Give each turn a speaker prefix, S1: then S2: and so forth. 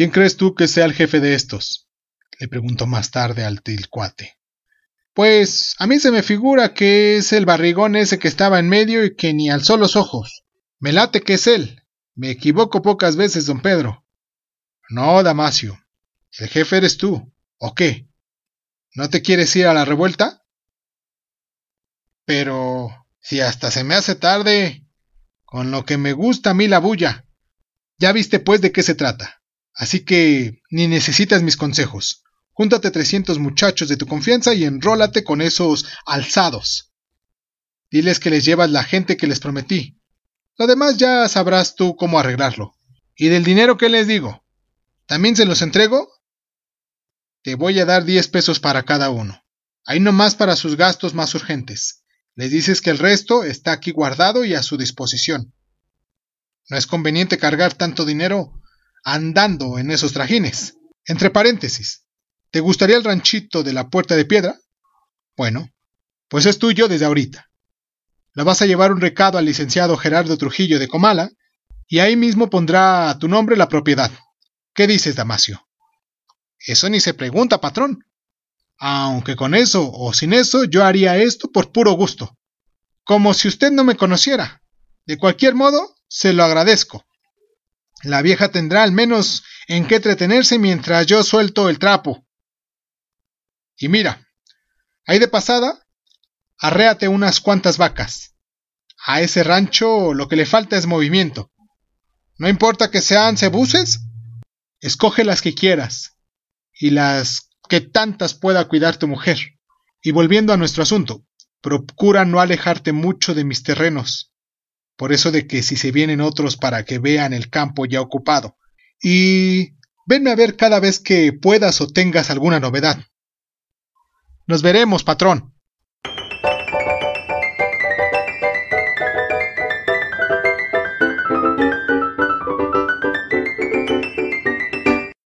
S1: ¿Quién crees tú que sea el jefe de estos? le preguntó más tarde al tilcuate.
S2: Pues a mí se me figura que es el barrigón ese que estaba en medio y que ni alzó los ojos. Me late que es él. Me equivoco pocas veces, don Pedro.
S1: No, Damasio. El jefe eres tú. ¿O qué? ¿No te quieres ir a la revuelta?
S2: Pero si hasta se me hace tarde, con lo que me gusta a mí la bulla. Ya viste pues de qué se trata. Así que ni necesitas mis consejos. Júntate 300 muchachos de tu confianza y enrólate con esos alzados. Diles que les llevas la gente que les prometí. Lo demás ya sabrás tú cómo arreglarlo. ¿Y del dinero qué les digo? ¿También se los entrego? Te voy a dar 10 pesos para cada uno. Ahí nomás para sus gastos más urgentes. Les dices que el resto está aquí guardado y a su disposición. No es conveniente cargar tanto dinero andando en esos trajines. Entre paréntesis, ¿Te gustaría el ranchito de la Puerta de Piedra? Bueno, pues es tuyo desde ahorita. Le vas a llevar un recado al licenciado Gerardo Trujillo de Comala, y ahí mismo pondrá a tu nombre la propiedad. ¿Qué dices, Damasio?
S1: Eso ni se pregunta, patrón.
S2: Aunque con eso o sin eso yo haría esto por puro gusto. Como si usted no me conociera. De cualquier modo, se lo agradezco. La vieja tendrá al menos en qué entretenerse mientras yo suelto el trapo. Y mira, ahí de pasada, arréate unas cuantas vacas. A ese rancho lo que le falta es movimiento. No importa que sean cebuces, escoge las que quieras y las que tantas pueda cuidar tu mujer. Y volviendo a nuestro asunto, procura no alejarte mucho de mis terrenos, por eso de que si se vienen otros para que vean el campo ya ocupado. Y venme a ver cada vez que puedas o tengas alguna novedad.
S1: Nos veremos, patrón.